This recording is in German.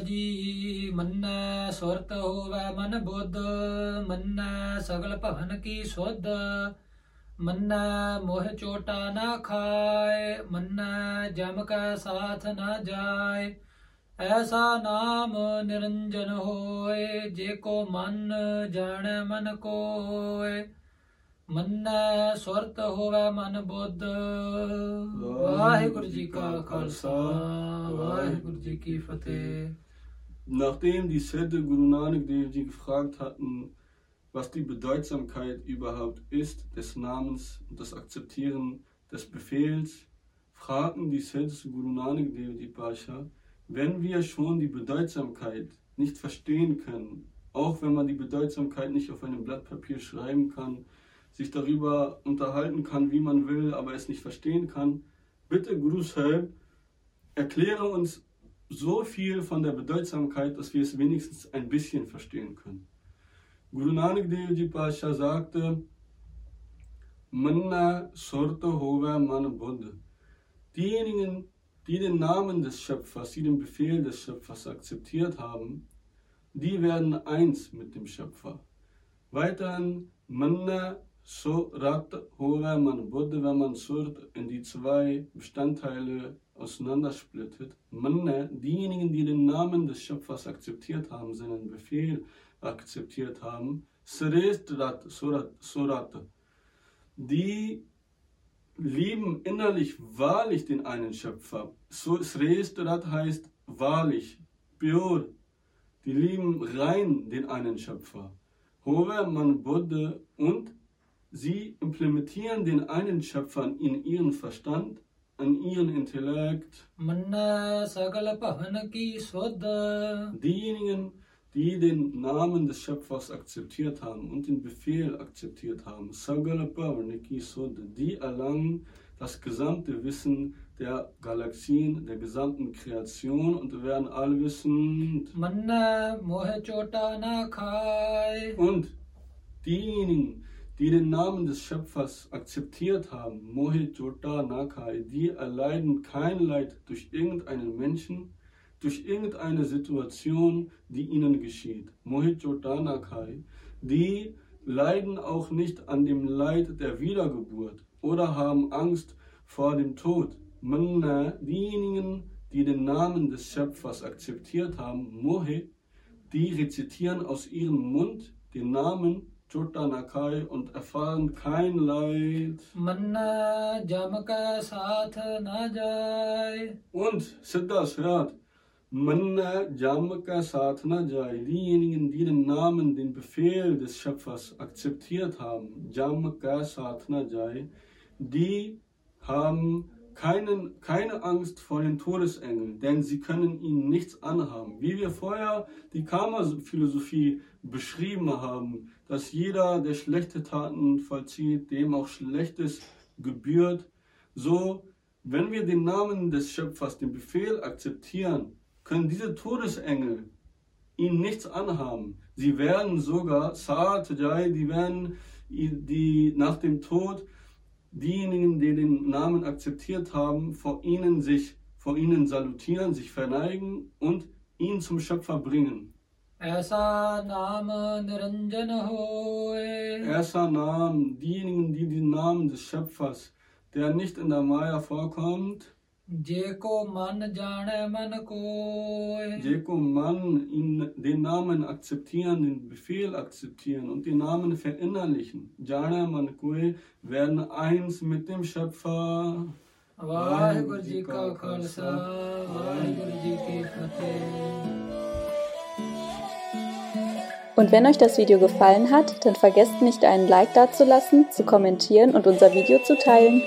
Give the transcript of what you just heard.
ਜੀ ਮੰਨੈ ਸੁਰਤ ਹੋਵੈ ਮਨ ਬੁੱਧ ਮੰਨੈ ਸਗਲ ਭਵਨ ਕੀ ਸੁਧ ਮੰਨੈ ਮੋਹ ਚੋਟਾ ਨਾ ਖਾਏ ਮੰਨੈ ਜਮ ਕੈ ਸਾਥ ਨਾ ਜਾਏ। ਐਸਾ ਨਾਮ ਨਿਰੰਜਨ ਹੋਏ ਜੇ ਕੋ ਮਨ ਜਾਣੈ ਮਨ ਕੋਏ। ਮੰਨੈ ਸੁਰਤ ਹੋਵੇ ਮਨ ਬੁੱਧ। ਵਾਹਿਗੁਰੂ ਜੀ ਕਾ ਖਾਲਸਾ ਵਾਹਿਗੁਰੂ ਜੀ ਕੀ ਫਤਿਹ। Nachdem die Siddhe Guru Nanak Dev gefragt hatten, was die Bedeutsamkeit überhaupt ist des Namens und das Akzeptieren des Befehls, fragten die Siddhs Guru Nanak Dev Ji Pasha, wenn wir schon die Bedeutsamkeit nicht verstehen können, auch wenn man die Bedeutsamkeit nicht auf einem Blatt Papier schreiben kann, sich darüber unterhalten kann, wie man will, aber es nicht verstehen kann, bitte Guru Sahib, erkläre uns so viel von der Bedeutsamkeit, dass wir es wenigstens ein bisschen verstehen können. Guru Nanak Dev Pasha sagte, Manna Sorte Hova Man Buddha. Diejenigen, die den Namen des Schöpfers, die den Befehl des Schöpfers akzeptiert haben, die werden eins mit dem Schöpfer. Weiterhin, Manna Surat Hora Man Buddha, wenn man Surat in die zwei Bestandteile auseinandersplittet. Manna, diejenigen, die den Namen des Schöpfers akzeptiert haben, seinen Befehl akzeptiert haben, Srestrat Surat, Surat, die lieben innerlich wahrlich den einen Schöpfer. Srestrat heißt wahrlich, pure. Die lieben rein den einen Schöpfer. Hora Man Buddha und Sie implementieren den einen Schöpfer in ihren Verstand, in ihren Intellekt. Diejenigen, die den Namen des Schöpfers akzeptiert haben und den Befehl akzeptiert haben, die erlangen das gesamte Wissen der Galaxien, der gesamten Kreation und werden allwissend. Und diejenigen, die den Namen des Schöpfers akzeptiert haben, Mohit Nakai, die erleiden kein Leid durch irgendeinen Menschen, durch irgendeine Situation, die ihnen geschieht. Mohit Nakai, die leiden auch nicht an dem Leid der Wiedergeburt oder haben Angst vor dem Tod. Manna, diejenigen, die den Namen des Schöpfers akzeptiert haben, Mohit, die rezitieren aus ihrem Mund den Namen Chutta Nakai und erfahren kein Leid. Und Siddhas hört, Manna Jamaka Sathna Jai, diejenigen, die den Namen, den Befehl des Schöpfers akzeptiert haben, Jamaka Sathna Jai, die haben keinen, keine Angst vor den Todesengeln, denn sie können ihnen nichts anhaben. Wie wir vorher die Karma-Philosophie beschrieben haben, dass jeder, der schlechte Taten vollzieht, dem auch Schlechtes gebührt, so, wenn wir den Namen des Schöpfers, den Befehl akzeptieren, können diese Todesengel ihnen nichts anhaben. Sie werden sogar, Saat, die werden die nach dem Tod diejenigen, die den Namen akzeptiert haben, vor ihnen sich, vor ihnen salutieren, sich verneigen und ihn zum Schöpfer bringen. Esa Name Niranjan hoye. Esa Name, diejenigen, die den Namen des Schöpfers, der nicht in der Maya vorkommt, Jeko man jane man koy. Jeko man ihn den Namen akzeptieren, den Befehl akzeptieren und den Namen verinnerlichen. Jane man koy werden eins mit dem Schöpfer. Vaheguru Ji ka Khalsa, Vaheguru Ji ki Fateh. Und wenn euch das Video gefallen hat, dann vergesst nicht einen Like dazulassen, zu kommentieren und unser Video zu teilen.